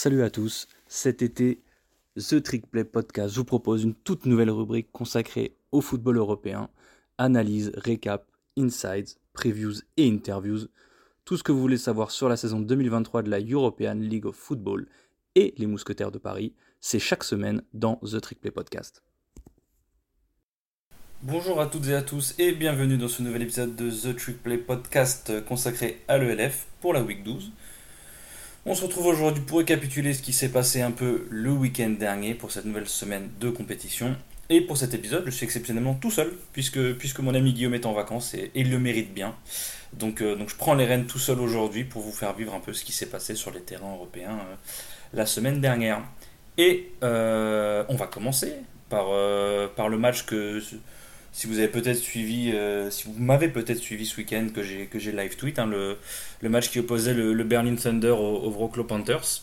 Salut à tous, cet été, The Trick Play Podcast vous propose une toute nouvelle rubrique consacrée au football européen, analyse, récap, insights, previews et interviews, tout ce que vous voulez savoir sur la saison 2023 de la European League of Football et les Mousquetaires de Paris, c'est chaque semaine dans The Trick Play Podcast. Bonjour à toutes et à tous et bienvenue dans ce nouvel épisode de The Trick Play Podcast consacré à l'ELF pour la Week 12. On se retrouve aujourd'hui pour récapituler ce qui s'est passé un peu le week-end dernier pour cette nouvelle semaine de compétition. Et pour cet épisode, je suis exceptionnellement tout seul, puisque, puisque mon ami Guillaume est en vacances et, il le mérite bien. Donc, euh, donc je prends les rênes tout seul aujourd'hui pour vous faire vivre un peu ce qui s'est passé sur les terrains européens euh, la semaine dernière. Et euh, on va commencer par, par le match que si vous avez peut-être suivi, euh, si vous m'avez peut-être suivi ce week-end que j'ai que j'ai live tweet, hein, le, match qui opposait le, Berlin Thunder au, au Wroclaw Panthers.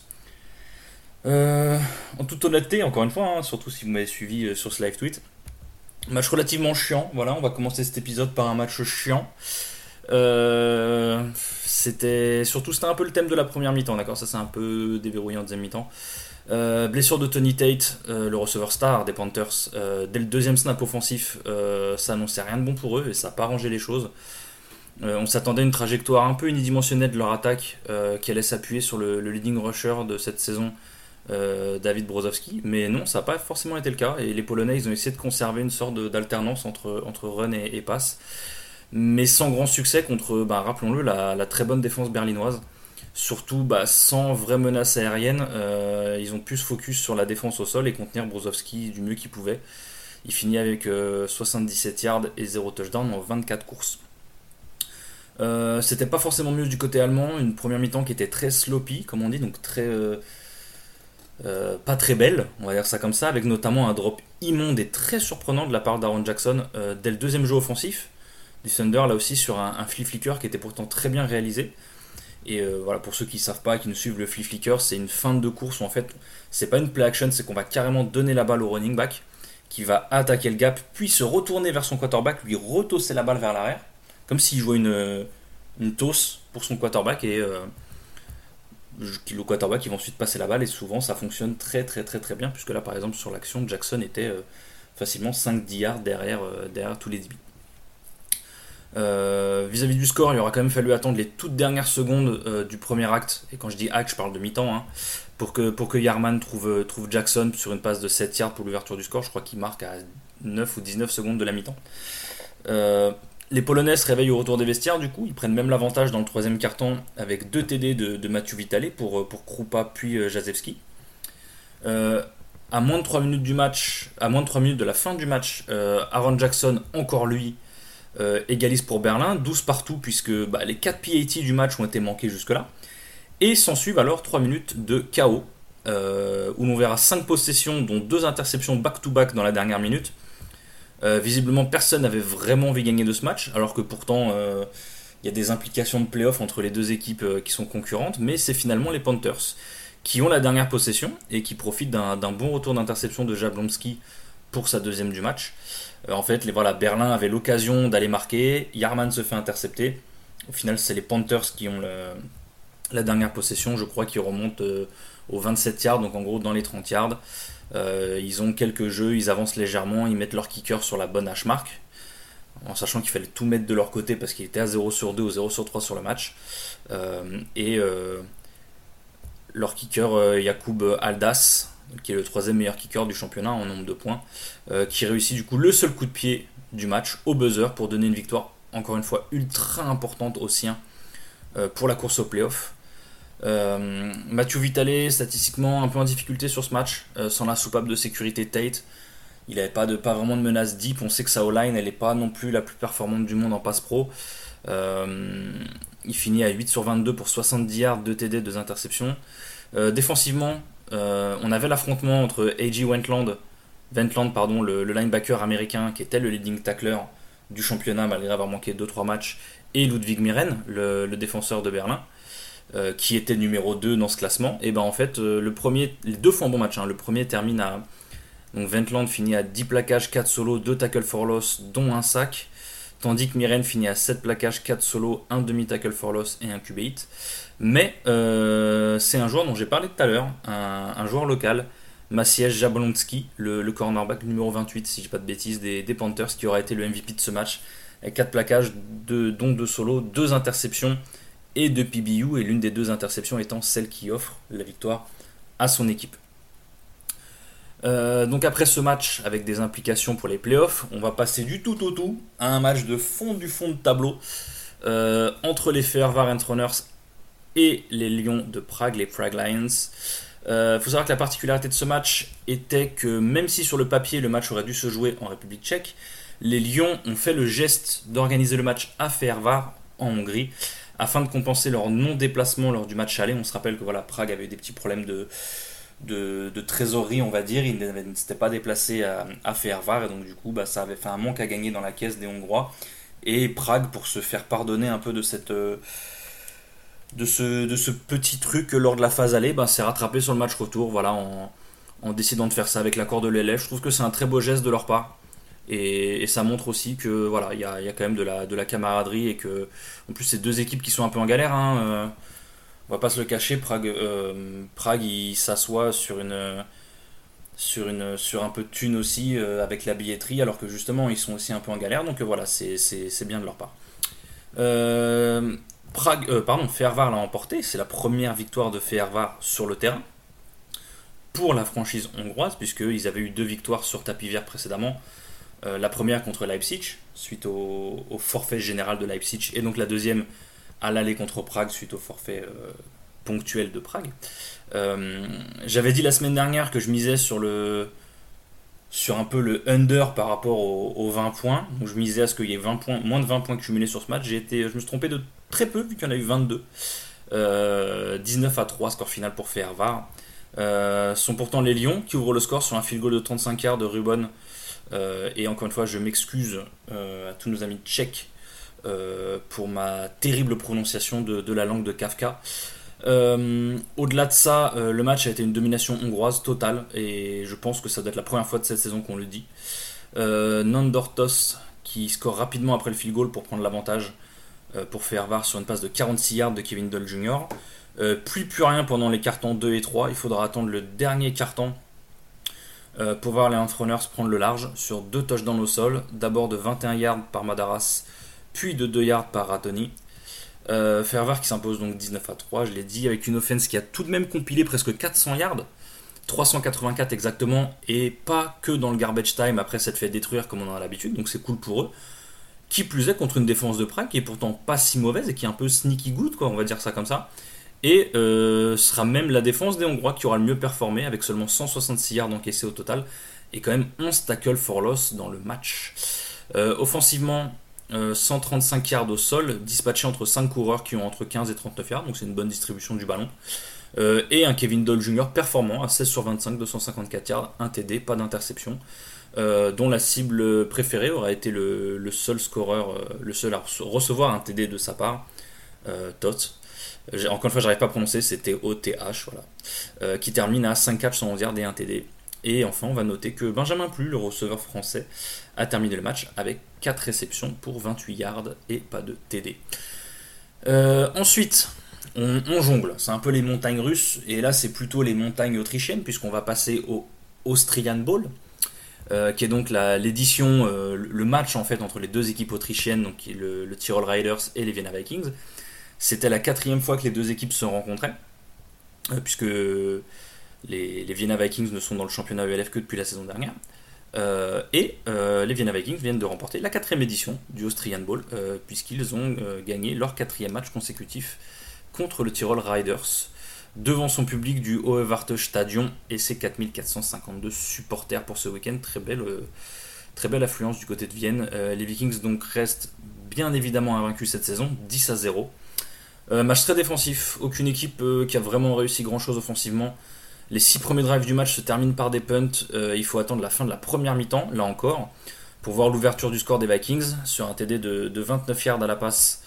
Euh, en toute honnêteté, encore une fois, hein, surtout si vous m'avez suivi euh, sur ce live tweet, match relativement chiant. Voilà, on va commencer cet épisode par un match chiant. c'était surtout c'était un peu le thème de la première mi-temps, d'accord. Ça c'est un peu déverrouillant en deuxième mi-temps. Euh, blessure de Tony Tate, euh, le receveur star des Panthers. Euh, dès le deuxième snap offensif, ça annonçait rien de bon pour eux et ça n'a pas arrangé les choses. on s'attendait à une trajectoire un peu unidimensionnelle de leur attaque qui allait s'appuyer sur le, leading rusher de cette saison, David Brozowski. Mais non, ça n'a pas forcément été le cas et les Polonais ils ont essayé de conserver une sorte d'alternance entre, entre run et, passe. Mais sans grand succès contre, bah, rappelons-le, la, très bonne défense berlinoise. Surtout bah, sans vraie menace aérienne, euh, ils ont pu se focus sur la défense au sol et contenir Brozovski du mieux qu'ils pouvaient. Il finit avec 77 euh, yards et 0 touchdown en 24 courses. Euh, c'était pas forcément mieux du côté allemand, une première mi-temps qui était très sloppy, comme on dit, donc très. pas très belle, on va dire ça comme ça, avec notamment un drop immonde et très surprenant de la part d'Aaron Jackson dès le deuxième jeu offensif du Thunder, là aussi sur un, un flip flicker qui était pourtant très bien réalisé. Et euh, voilà, pour ceux qui ne savent pas, qui nous suivent le flip flicker, c'est une fin de course où en fait, c'est pas une play action, c'est qu'on va carrément donner la balle au running back, qui va attaquer le gap, puis se retourner vers son quarterback, lui retosser la balle vers l'arrière, comme s'il jouait une, une tosse pour son quarterback, et euh, le quarterback il va ensuite passer la balle, et souvent ça fonctionne très très très très bien, puisque là par exemple sur l'action, Jackson était euh, facilement 5-10 yards derrière, derrière tous les débits. Euh, vis-à-vis du score, il aura quand même fallu attendre les toutes dernières secondes euh, du premier acte, et quand je dis acte, je parle de mi-temps, hein, pour, que, pour Yarman trouve, euh, trouve Jackson sur une passe de 7 yards pour l'ouverture du score. Je crois qu'il marque à 9 ou 19 secondes de la mi-temps. les Polonais se réveillent au retour des vestiaires, du coup, ils prennent même l'avantage dans le troisième carton avec deux TD de, Mathieu Vitale pour, pour Krupa puis Jazewski. à moins de 3 minutes du match, à moins de 3 minutes de la fin du match, Aaron Jackson, encore lui, euh, égalise pour Berlin, 12 partout puisque bah, les 4 PAT du match ont été manqués jusque-là. Et s'ensuivent alors 3 minutes de chaos, euh, où l'on verra 5 possessions, dont 2 interceptions back-to-back dans la dernière minute. Euh, visiblement, personne n'avait vraiment envie de gagner de ce match, alors que pourtant, il y a des implications de playoff entre les deux équipes qui sont concurrentes, mais c'est finalement les Panthers qui ont la dernière possession et qui profitent d'un bon retour d'interception de Jablonski pour sa deuxième du match. Euh, en fait, voilà, Berlin avait l'occasion d'aller marquer, Yarman se fait intercepter. Au final, c'est les Panthers qui ont la dernière possession, je crois, qui remonte euh, aux 27 yards, donc en gros dans les 30 yards. Euh, ils ont quelques jeux, ils avancent légèrement, ils mettent leur kicker sur la bonne H-mark, en sachant qu'il fallait tout mettre de leur côté parce qu'il était à 0 sur 2 ou 0 sur 3 sur le match. et leur kicker, Yacoub Aldas, qui est le troisième meilleur kicker du championnat en nombre de points, euh, qui réussit du coup le seul coup de pied du match au buzzer pour donner une victoire, encore une fois, ultra importante aux siens euh, pour la course au playoff. Euh, Mathieu Vitale, statistiquement, un peu en difficulté sur ce match, sans la soupape de sécurité Tate. Il n'avait pas, pas vraiment de menace deep. On sait que sa O-line, elle n'est pas non plus la plus performante du monde en passe pro. il finit à 8 sur 22 pour 70 yards, 2 TD, 2 interceptions. défensivement, on avait l'affrontement entre A.J. Wentland, Wentland pardon, le, linebacker américain qui était le leading tackler du championnat malgré avoir manqué 2-3 matchs, et Ludwig Miren, le, défenseur de Berlin, euh, qui était numéro 2 dans ce classement. Et ben en fait, euh, le premier, les deux font un bon match. Hein. Le premier termine à. Donc Wentland finit à 10 plaquages, 4 solos, 2 tackles for loss, dont un sac. Tandis que Miren finit à 7 plaquages, 4 solos, 1 demi tackle for loss et un QB hit. Mais c'est un joueur dont j'ai parlé tout à l'heure, un, joueur local, Maciej Jablonski, le, cornerback numéro 28, si je dis pas de bêtises, des, Panthers, qui aura été le MVP de ce match, avec 4 plaquages, de, dont 2 solos, 2 interceptions et 2 PBU, et l'une des deux interceptions étant celle qui offre la victoire à son équipe. Euh, donc après ce match avec des implications pour les playoffs, on va passer du tout au tout à un match de fond du fond de tableau euh, entre les Fehervar Runners et les Lions de Prague, les Prague Lions. Il euh, faut savoir que la particularité de ce match était que même si sur le papier le match aurait dû se jouer en République tchèque, les Lions ont fait le geste d'organiser le match à Fehervar en Hongrie afin de compenser leur non-déplacement lors du match aller. On se rappelle que voilà, Prague avait eu des petits problèmes de, de, trésorerie, on va dire. Il ne s'était pas déplacé à, à et donc du coup, bah, ça avait fait un manque à gagner dans la caisse des Hongrois. Et Prague, pour se faire pardonner un peu de cette. De ce, de ce petit truc lors de la phase aller, bah, s'est rattrapé sur le match retour, voilà, en, en décidant de faire ça avec l'accord de l'élève. Je trouve que c'est un très beau geste de leur part. Et, ça montre aussi que voilà, il y a, y a, quand même de la, de la camaraderie et que en plus c'est deux équipes qui sont un peu en galère. Hein, euh, on va pas se le cacher, Prague, euh, Prague s'assoit sur une sur une sur un peu de thunes aussi euh, avec la billetterie, alors que justement ils sont aussi un peu en galère. Donc voilà, c'est bien de leur part. Prague, pardon, Fervar l'a emporté. C'est la première victoire de Fervar sur le terrain pour la franchise hongroise, puisqu'ils avaient eu deux victoires sur tapis vert précédemment. Euh, la première contre Leipzig, suite au, forfait général de Leipzig, et donc la deuxième à l'aller contre Prague, suite au forfait euh, ponctuel de Prague. Euh, j'avais dit la semaine dernière que je misais sur le sur un peu le under par rapport aux, 20 points. Donc je misais à ce qu'il y ait 20 points, moins de 20 points cumulés sur ce match. J'ai été, je me suis trompé de très peu vu qu'il y en a eu 22. 19 à 3 score final pour Fervar. sont pourtant les Lions qui ouvrent le score sur un field goal de 35 yards de Ruben euh, et encore une fois, je m'excuse euh, à tous nos amis tchèques euh, pour ma terrible prononciation de, la langue de Kafka. Au-delà de ça, le match a été une domination hongroise totale et je pense que ça doit être la première fois de cette saison qu'on le dit. Nandortos qui score rapidement après le field goal pour prendre l'avantage pour faire sur une passe de 46 yards de Kevin Doll Jr. plus plus rien pendant les cartons 2 et 3. Il faudra attendre le dernier carton euh, pour voir les Runners prendre le large sur deux touchdowns au sol, d'abord de 21 yards par Madaras, puis de 2 yards par Ratoni. Euh, Fervar qui s'impose donc 19 à 3, je l'ai dit, avec une offense qui a tout de même compilé presque 400 yards, 384 exactement, et pas que dans le garbage time après s'être fait détruire comme on en a l'habitude, donc c'est cool pour eux. Qui plus est contre une défense de Prague qui est pourtant pas si mauvaise et qui est un peu sneaky good, quoi, on va dire ça comme ça. Et euh, sera même la défense des Hongrois qui aura le mieux performé avec seulement 166 yards encaissés au total et quand même 11 tackles for loss dans le match. Euh, offensivement, 135 euh, yards au sol, dispatchés entre 5 coureurs qui ont entre 15 et 39 yards, donc c'est une bonne distribution du ballon. et un Kevin Doll Jr. performant à 16 sur 25, 254 yards, 1 TD, pas d'interception. Dont la cible préférée aura été le, seul scoreur, le seul à recevoir un TD de sa part, Tot. Encore une fois, j'arrive pas à prononcer, c'était OTH, voilà. Euh, qui termine à 5 catchs, 111 yards et 1 TD. Et enfin, on va noter que Benjamin Plu, le receveur français, a terminé le match avec 4 réceptions pour 28 yards et pas de TD. Euh, ensuite, on, jongle. C'est un peu les montagnes russes. Et là, c'est plutôt les montagnes autrichiennes, puisqu'on va passer au Austrian Bowl. Euh, qui est donc l'édition, le match en fait entre les deux équipes autrichiennes, donc le, Tyrol Riders et les Vienna Vikings. C'était la quatrième fois que les deux équipes se rencontraient, euh, puisque les, Vienna Vikings ne sont dans le championnat ELF que depuis la saison dernière. Euh, et euh, les Vienna Vikings viennent de remporter la quatrième édition du Austrian Bowl, puisqu'ils ont gagné leur quatrième match consécutif contre le Tyrol Riders, devant son public du Hohe Stadion et ses 4452 supporters pour ce week-end. Très belle, très belle affluence du côté de Vienne. les Vikings donc restent bien évidemment invaincus cette saison, 10 à 0. Euh, match très défensif, aucune équipe euh, qui a vraiment réussi grand chose offensivement. Les six premiers drives du match se terminent par des punts. Euh, il faut attendre la fin de la première mi-temps, là encore, pour voir l'ouverture du score des Vikings sur un TD de, 29 yards à la passe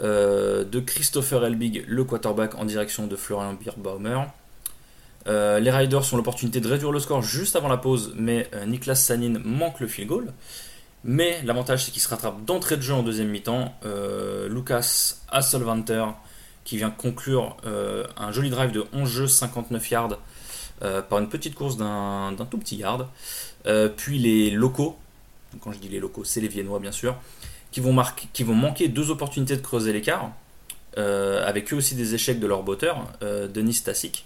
de Christopher Elbig, le quarterback, en direction de Florian Bierbaumer. les Riders ont l'opportunité de réduire le score juste avant la pause, mais Niklas Sanin manque le field goal. Mais l'avantage, c'est qu'il se rattrape d'entrée de jeu en deuxième mi-temps. Euh, Lucas Hasselvanter, qui vient conclure un joli drive de 11 jeux, 59 yards par une petite course d'un tout petit yard. puis les locaux, quand je dis les locaux, c'est les Viennois bien sûr, qui vont, manquer deux opportunités de creuser l'écart, avec eux aussi des échecs de leur botteur, Denis Stasic,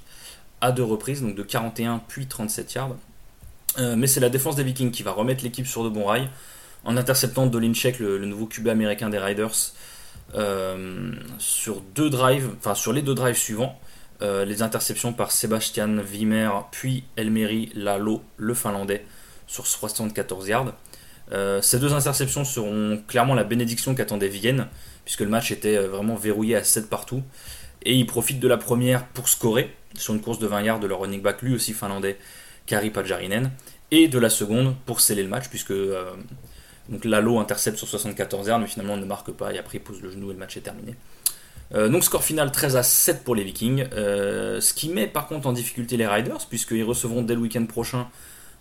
à deux reprises, donc de 41 puis 37 yards. Euh, mais c'est la défense des Vikings qui va remettre l'équipe sur de bons rails en interceptant Dolinchek, le, le nouveau QB américain des Riders, euh, sur deux drives, sur les deux drives suivants. Euh, les interceptions par Sébastien Wimmer puis Elmeri Lalo, le finlandais, sur 74 yards. Ces deux interceptions seront clairement la bénédiction qu'attendait Vienne, puisque le match était vraiment verrouillé à 7 partout. Et ils profitent de la première pour scorer sur une course de 20 yards de leur running back, lui aussi finlandais, Kari Pajarinen, et de la seconde pour sceller le match, puisque euh, Lalo intercepte sur 74 yards, mais finalement ne marque pas, et après il pose le genou et le match est terminé. Euh, donc score final 13 à 7 pour les Vikings, euh, ce qui met par contre en difficulté les Riders, puisqu'ils recevront dès le week-end prochain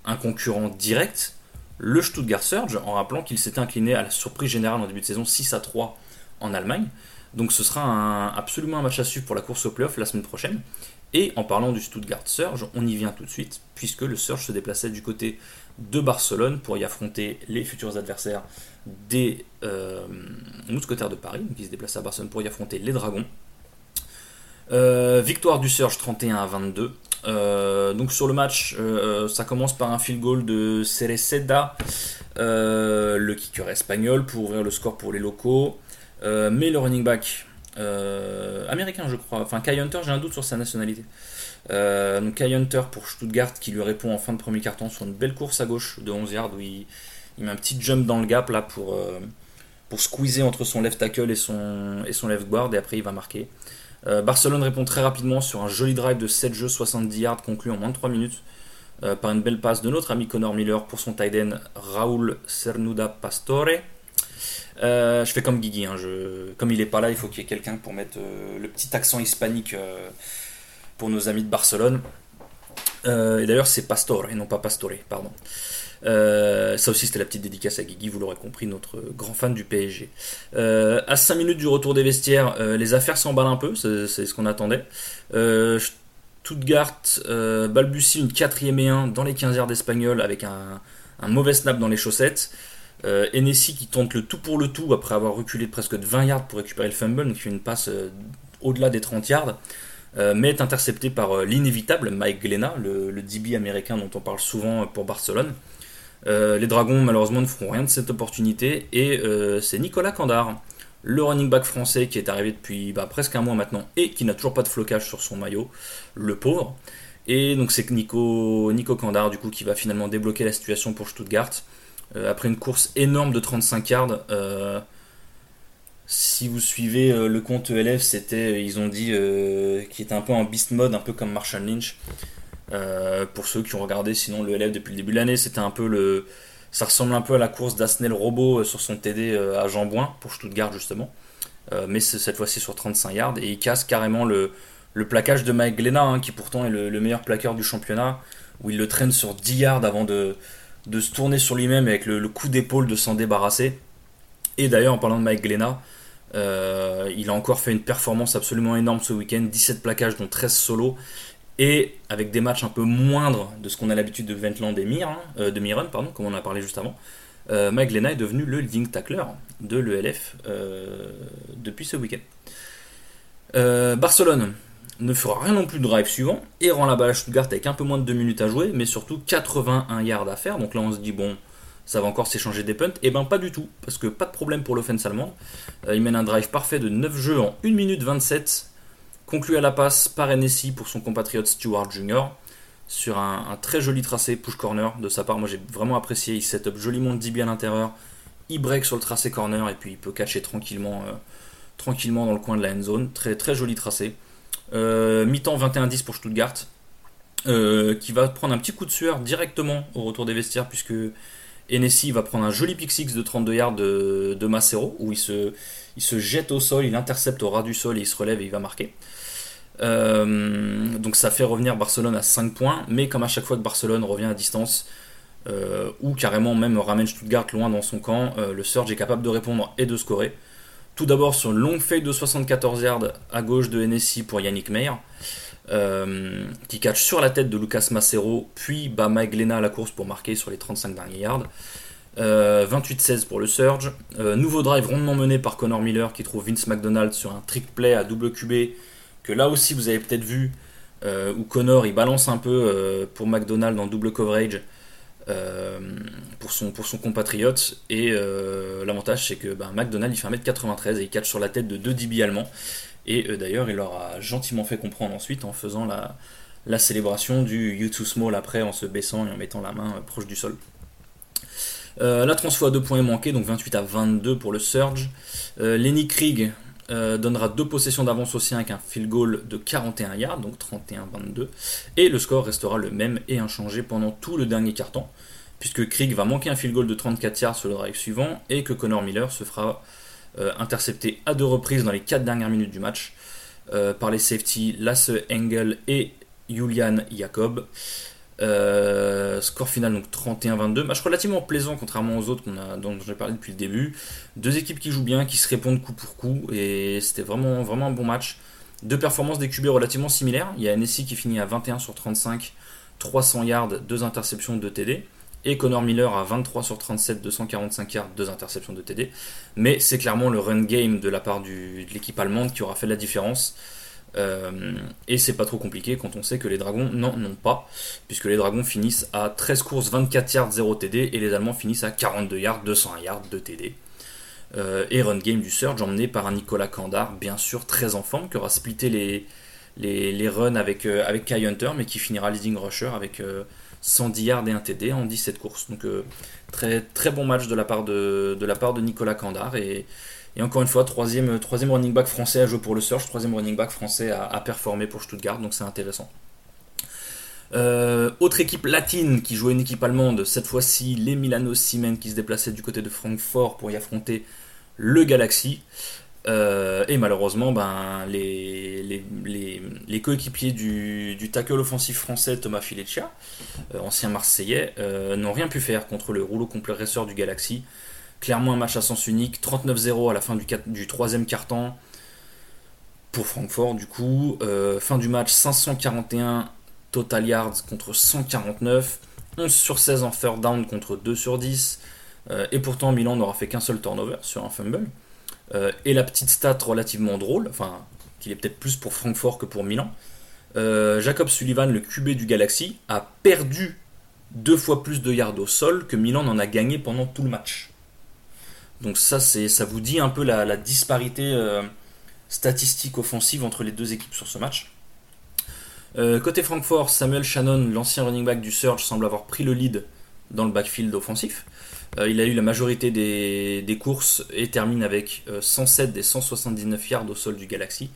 un concurrent direct, le Stuttgart Surge, en rappelant qu'il s'était incliné à la surprise générale en début de saison 6 à 3 en Allemagne. Donc ce sera absolument un match à suivre pour la course au playoff la semaine prochaine. Et en parlant du Stuttgart Surge, on y vient tout de suite, puisque le Surge se déplaçait du côté de Barcelone pour y affronter les futurs adversaires des euh, Mousquetaires de Paris, qui se déplaçaient à Barcelone pour y affronter les Dragons. Euh, victoire du Surge 31 à 22. Euh, donc sur le match, euh, ça commence par un field goal de Cereceda, le kicker espagnol, pour ouvrir le score pour les locaux. mais le running back euh, américain, je crois. Enfin, Kai Hunter, j'ai un doute sur sa nationalité. Euh, donc Kai Hunter pour Stuttgart qui lui répond en fin de premier carton sur une belle course à gauche de 11 yards où il, met un petit jump dans le gap là pour, euh, pour squeezer entre son left tackle et son, et son left guard et après il va marquer. Barcelone répond très rapidement sur un joli drive de 7 jeux 70 yards conclu en moins de 3 minutes par une belle passe de notre ami Connor Miller pour son tight end Raúl Cernuda Pastore. Euh, je fais comme Guigui, hein, comme il est pas là, il faut qu'il y ait quelqu'un pour mettre euh, le petit accent hispanique euh, pour nos amis de Barcelone. et d'ailleurs, c'est Pastore et non pas Pastore, pardon. Ça aussi, c'était la petite dédicace à Guigui, vous l'aurez compris, notre grand fan du PSG. à 5 minutes du retour des vestiaires, les affaires s'emballent un peu, c'est ce qu'on attendait. Stuttgart balbutie une quatrième et 1 dans les 15 heures d'Espagnol avec un, mauvais snap dans les chaussettes. Euh, qui tente le tout pour le tout après avoir reculé de presque de 20 yards pour récupérer le fumble, donc une passe euh, au-delà des 30 yards, euh, mais est intercepté par euh, l'inévitable Mike Glenna, le, DB américain dont on parle souvent pour Barcelone. Les Dragons malheureusement ne feront rien de cette opportunité et c'est Nicolas Candard, le running back français qui est arrivé depuis bah, presque un mois maintenant et qui n'a toujours pas de flocage sur son maillot, le pauvre. Et donc c'est Nico, Nico Candard du coup qui va finalement débloquer la situation pour Stuttgart. Euh, après une course énorme de 35 yards. Euh, si vous suivez euh, le compte ELF, c'était, ils ont dit qu'il était un peu en beast mode, un peu comme Marshall Lynch. Pour ceux qui ont regardé sinon le LF depuis le début de l'année, c'était un peu le. Ça ressemble un peu à la course d'Asnel Robot sur son TD à Jambouin pour Stuttgart justement. mais cette fois-ci sur 35 yards. Et il casse carrément le, le plaquage de Mike Glenna, hein, qui pourtant est le, le, meilleur plaqueur du championnat, où il le traîne sur 10 yards avant de, de se tourner sur lui-même avec le, coup d'épaule de s'en débarrasser. Et d'ailleurs, en parlant de Mike Glenna, euh, il a encore fait une performance absolument énorme ce week-end, 17 plaquages dont 13 solos, et avec des matchs un peu moindres de ce qu'on a l'habitude de Ventland et Mir, hein, euh, de Miron, pardon, comme on a parlé juste avant. Euh, Mike Glenna est devenu le leading tackler de l'ELF depuis ce week-end. Barcelone, ne fera rien non plus de drive suivant et rend la balle à Stuttgart avec un peu moins de 2 minutes à jouer, mais surtout 81 yards à faire. Donc là, on se dit, bon, ça va encore s'échanger des punts. Et eh ben pas du tout, parce que pas de problème pour l'offense allemande. Euh, il mène un drive parfait de 9 jeux en 1 minute 27, conclu à la passe par NSI pour son compatriote Stewart Jr. Sur un, très joli tracé push corner de sa part. Moi j'ai vraiment apprécié. Il set up joliment DB à l'intérieur. Il break sur le tracé corner et puis il peut catcher tranquillement, euh, tranquillement dans le coin de la end zone. Très, très joli tracé. Euh, mi-temps 21-10 pour Stuttgart. Euh, qui va prendre un petit coup de sueur directement au retour des vestiaires puisque Hennessy va prendre un joli pick six de 32 yards de, Macero où il se, jette au sol, il intercepte au ras du sol et il se relève et il va marquer. Euh, donc ça fait revenir Barcelone à 5 points, mais comme à chaque fois que Barcelone revient à distance, ou carrément même ramène Stuttgart loin dans son camp, le Surge est capable de répondre et de scorer. Tout d'abord sur une longue feuille de 74 yards à gauche de NSI pour Yannick Meyer, qui catch sur la tête de Lucas Macero, puis Mike Lena à la course pour marquer sur les 35 derniers yards. 28-16 pour le Surge. nouveau drive rondement mené par Connor Miller qui trouve Vince McDonald sur un trick play à double QB que là aussi vous avez peut-être vu euh, où Connor il balance un peu euh, pour McDonald en double coverage euh, pour, son, pour son compatriote. Et l'avantage c'est que ben, McDonald il fait 1m93 et il catch sur la tête de deux DB allemands. Et d'ailleurs il leur a gentiment fait comprendre ensuite en faisant la, célébration du You Too Small après en se baissant et en mettant la main proche du sol. la transfo à deux points est manquée, donc 28 à 22 pour le Surge. Lenny Krieg euh, donnera deux possessions d'avance aussi avec un field goal de 41 yards, donc 31-22. Et le score restera le même et inchangé pendant tout le dernier quart-temps, puisque Krieg va manquer un field goal de 34 yards sur le drive suivant et que Connor Miller se fera euh, intercepter à deux reprises dans les 4 dernières minutes du match euh, par les safeties Lasse Engel et Julian Jacob. Euh, score final donc 31-22. Match relativement plaisant contrairement aux autres qu'on a, dont j'ai parlé depuis le début. Deux équipes qui jouent bien, qui se répondent coup pour coup et c'était vraiment, un bon match. Deux performances des QB relativement similaires. Il y a NSI qui finit à 21 sur 35, 300 yards, 2 interceptions, de TD. Et Connor Miller à 23 sur 37, 245 yards, 2 interceptions de TD. Mais c'est clairement le run game de la part de l'équipe allemande qui aura fait la différence. Euh, et c'est pas trop compliqué quand on sait que les Dragons n'en ont pas, puisque les Dragons finissent à 13 courses, 24 yards, 0 TD, et les Allemands finissent à 42 yards, 201 yards, 2 TD. Euh, et run game du Surge emmené par un Nicolas Kandar, bien sûr très en forme, qui aura splitté les, les, runs avec, euh, avec Kai Hunter, mais qui finira leading rusher avec 110 yards et 1 TD en 17 courses. Donc très, très bon match de la part de, Nicolas Kandar, et encore une fois, troisième, troisième running back français à jouer pour le Surge, troisième running back français à, performer pour Stuttgart, donc c'est intéressant. Euh, autre équipe latine qui jouait une équipe allemande, cette fois-ci les Milano Siemens qui se déplaçaient du côté de Francfort pour y affronter le Galaxy. Euh, et malheureusement, ben, les, les, coéquipiers du, du, tackle offensif français Thomas Fileccia, euh, ancien Marseillais, n'ont rien pu faire contre le rouleau compresseur du Galaxy. Clairement un match à sens unique, 39-0 à la fin du, du troisième quart-temps pour Francfort du coup. Euh, fin du match 541 total yards contre 149, 11 sur 16 en third down contre 2 sur 10. Euh, et pourtant Milan n'aura fait qu'un seul turnover sur un fumble. Euh, et la petite stat relativement drôle, enfin qu'il est peut-être plus pour Francfort que pour Milan. Jacob Sullivan, le QB du Galaxy, a perdu deux fois plus de yards au sol que Milan n'en a gagné pendant tout le match. Donc ça, ça vous dit un peu la, disparité euh, statistique offensive entre les deux équipes sur ce match. Euh, côté Francfort, Samuel Shannon, l'ancien running back du Surge, semble avoir pris le lead dans le backfield offensif. Euh, il a eu la majorité des, courses et termine avec 107 des 179 yards au sol du Galaxy.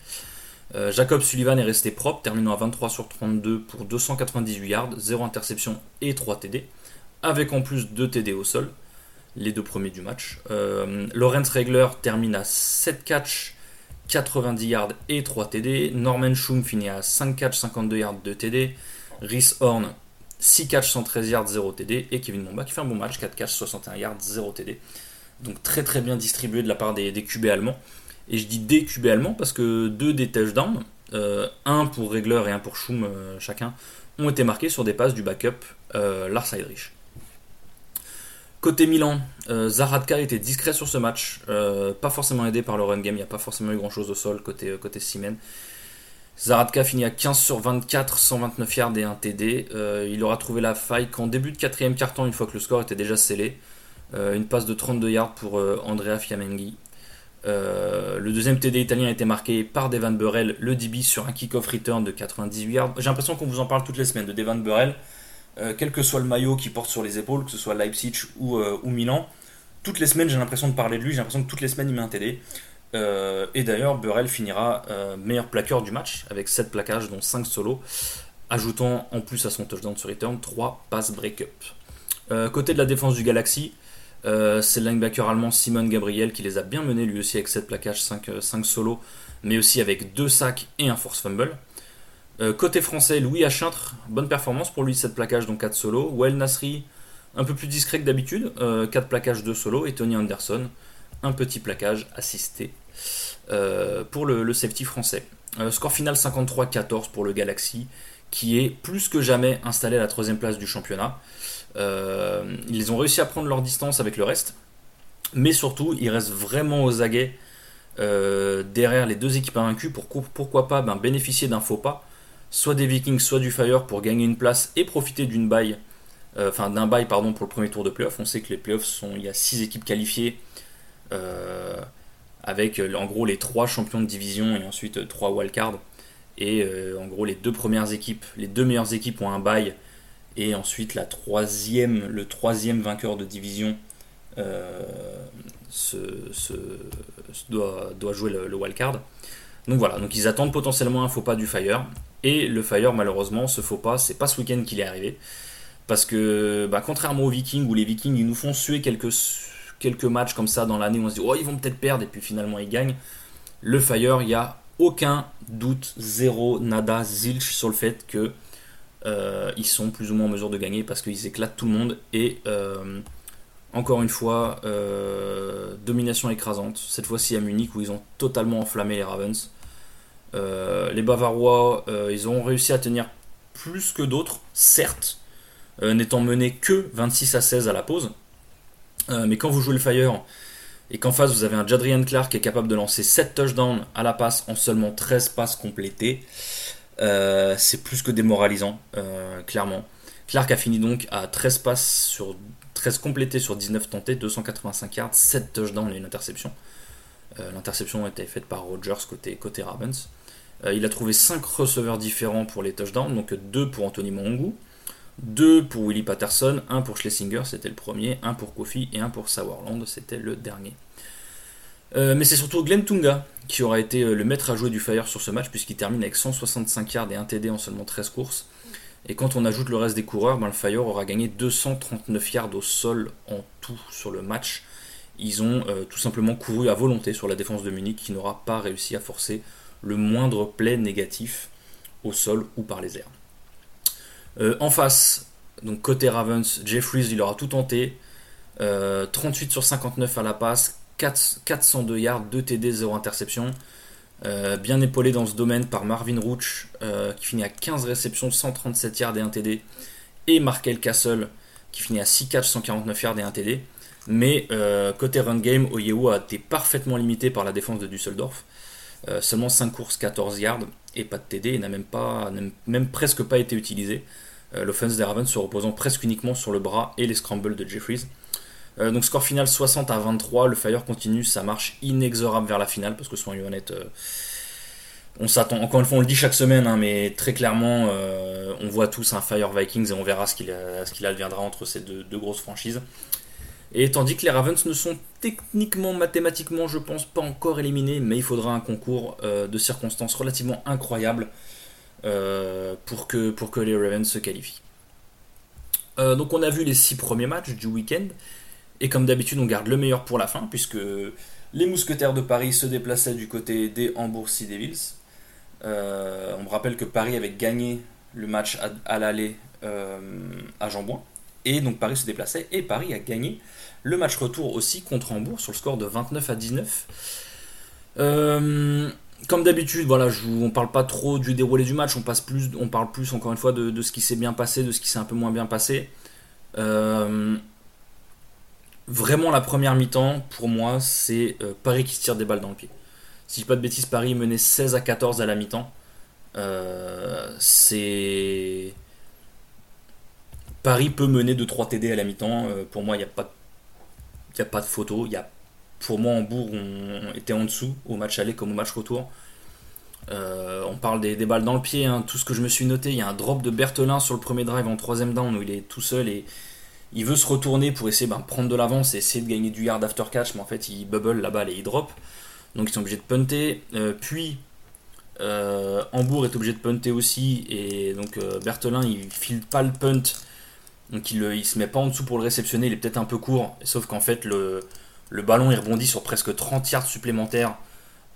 Jacob Sullivan est resté propre, terminant à 23 sur 32 pour 298 yards, 0 interception et 3 TD, avec en plus 2 TD au sol les deux premiers du match. Euh, Lorenz Regler termine à 7 catchs, 90 yards et 3 TD. Norman Schum finit à 5 catchs, 52 yards, 2 TD. Rhys Horn, 6 catchs, 113 yards, 0 TD. Et Kevin Momba qui fait un bon match, 4 catchs, 61 yards, 0 TD. Donc très très bien distribué de la part des, QB allemands. Et je dis des QB allemands parce que deux des touchdowns, euh, un pour Regler et un pour Schum euh, chacun, ont été marqués sur des passes du backup Lars Heidrich. Côté Milan, euh, Zaradka était discret sur ce match, euh, pas forcément aidé par le run game, il n'y a pas forcément eu grand chose au sol côté, euh, côté. Zaradka finit à 15 sur 24, 129 yards et 1 TD. il aura trouvé la faille qu'en début de quatrième quart-temps, une fois que le score était déjà scellé. une passe de 32 yards pour Andrea Fiamenghi. le deuxième TD italien a été marqué par Devan Burrell, le DB sur un kick-off return de 98 yards. J'ai l'impression qu'on vous en parle toutes les semaines de Devan Burrell. Euh, quel que soit le maillot qu'il porte sur les épaules, que ce soit Leipzig ou, euh, ou Milan, toutes les semaines j'ai l'impression de parler de lui, j'ai l'impression que toutes les semaines il met un TD. Euh, et d'ailleurs, Burrell finira meilleur plaqueur du match avec 7 plaquages, dont 5 solos, ajoutant en plus à son touchdown sur return 3 passes break-up. côté de la défense du Galaxy, c'est le linebacker allemand Simon Gabriel qui les a bien menés lui aussi avec 7 plaquages, 5, 5 solos, mais aussi avec 2 sacs et un force fumble. Euh, côté français, Louis Achintre, bonne performance pour lui, 7 plaquages, dont 4 solos. Well Nasri, un peu plus discret que d'habitude, 4 euh, plaquages, 2 solos. Et Tony Anderson, un petit plaquage assisté pour le, safety français. score final 53-14 pour le Galaxy, qui est plus que jamais installé à la troisième place du championnat. ils ont réussi à prendre leur distance avec le reste, mais surtout, ils restent vraiment aux aguets derrière les deux équipes invaincues pour pourquoi pas ben, bénéficier d'un faux pas, soit des Vikings, soit du Fire pour gagner une place et profiter d'une baille euh, enfin d'un bail pardon pour le premier tour de playoff. On sait que les playoffs sont, il y a six équipes qualifiées euh, avec euh, en gros les trois champions de division et ensuite trois wildcards. Et en gros les deux premières équipes, les deux meilleures équipes ont un bail et ensuite la troisième, le troisième vainqueur de division doit, doit, jouer le, le wildcard. Donc voilà, donc ils attendent potentiellement un faux pas du Fire. Et le Fire, malheureusement, ce faux pas, c'est pas ce week-end qu'il est arrivé. Parce que, bah, contrairement aux Vikings, où les Vikings ils nous font suer quelques, quelques matchs comme ça dans l'année où on se dit, oh, ils vont peut-être perdre, et puis finalement ils gagnent. Le Fire, il n'y a aucun doute, zéro, nada, zilch sur le fait que euh, ils sont plus ou moins en mesure de gagner parce qu'ils éclatent tout le monde. Et euh, encore une fois, euh, domination écrasante. Cette fois-ci à Munich où ils ont totalement enflammé les Ravens. les Bavarois, ils ont réussi à tenir plus que d'autres, certes, euh, n'étant mené que 26 à 16 à la pause. Euh, mais quand vous jouez le Fire et qu'en face vous avez un Jadrian Clark qui est capable de lancer 7 touchdowns à la passe en seulement 13 passes complétées, euh, c'est plus que démoralisant, clairement. Clark a fini donc à 13 passes sur 13 complétées sur 19 tentées, 285 yards, 7 touchdowns et une interception. L'interception a été faite par Rogers côté, côté Ravens. il a trouvé 5 receveurs différents pour les touchdowns, donc 2 pour Anthony Mongu, 2 pour Willie Patterson, 1 pour Schlesinger, c'était le premier, 1 pour Kofi et 1 pour Sauerland, c'était le dernier. Euh, mais c'est surtout Glenn Tunga qui aura été euh, le maître à jouer du Fire sur ce match, puisqu'il termine avec 165 yards et 1 TD en seulement 13 courses. Et quand on ajoute le reste des coureurs, ben, le Fire aura gagné 239 yards au sol en tout sur le match. Ils ont euh, tout simplement couru à volonté sur la défense de Munich qui n'aura pas réussi à forcer le moindre play négatif au sol ou par les airs. Euh, en face, donc côté Ravens, Jeffries, il aura tout tenté. 38 euh, sur 59 à la passe, 402 yards, 2 TD, 0 interception. Euh, bien épaulé dans ce domaine par Marvin Rooch, qui finit à 15 réceptions, 137 yards et 1 TD. Et Markel Castle, qui finit à 6 catches, 149 yards et 1 TD. Mais côté run game, Oyewu a été parfaitement limité par la défense de Düsseldorf. Seulement 5 courses, 14 yards et pas de TD, et n'a même, presque pas été utilisé. Euh, l'offense des Ravens se reposant presque uniquement sur le bras et les scrambles de Jeffries. Euh, donc score final 60 à 23, le Fire continue sa marche inexorable vers la finale, parce que soyons honnêtes, euh, on s'attend, encore une fois on le dit chaque semaine, hein, mais très clairement on voit tous un Fire Vikings et on verra ce qu'il, adviendra entre ces deux, grosses franchises. Et tandis que les Ravens ne sont techniquement, mathématiquement, je pense, pas encore éliminés, mais il faudra un concours de circonstances relativement incroyable euh, pour, que, pour que les Ravens se qualifient. Euh, donc on a vu les six premiers matchs du week-end, et comme d'habitude on garde le meilleur pour la fin, puisque les mousquetaires de Paris se déplaçaient du côté des Hambourg Sea Devils. Euh, on me rappelle que Paris avait gagné le match à, l'aller à Jambouin, et donc Paris se déplaçait, et Paris a gagné le match retour aussi contre Hambourg sur le score de 29 à 19. Euh, comme d'habitude, voilà, je on parle pas trop du déroulé du match, on, passe plus, on parle plus encore une fois de, ce qui s'est bien passé, de ce qui s'est un peu moins bien passé. Euh, vraiment, la première mi-temps, pour moi, c'est euh, Paris qui se tire des balles dans le pied. Si je dis pas de bêtises, Paris menait 16 à 14 à la mi-temps. C'est. Paris peut mener de 3 TD à la mi-temps. pour moi, il n'y a, pas a pas de photo. Y a pour moi, Hambourg on était en dessous au match aller comme au match retour. Euh, on parle des, balles dans le pied, hein. tout ce que je me suis noté. Il y a un drop de Berthelin sur le premier drive en troisième down où il est tout seul et il veut se retourner pour essayer de ben, prendre de l'avance et essayer de gagner du yard after catch, mais en fait il bubble la balle et il drop. Donc ils sont obligés de punter. Euh, puis euh, Hambourg est obligé de punter aussi et donc Berthelin il file pas le punt. Donc il, il se met pas en dessous pour le réceptionner, il est peut-être un peu court, sauf qu'en fait le, ballon est rebondi sur presque 30 yards supplémentaires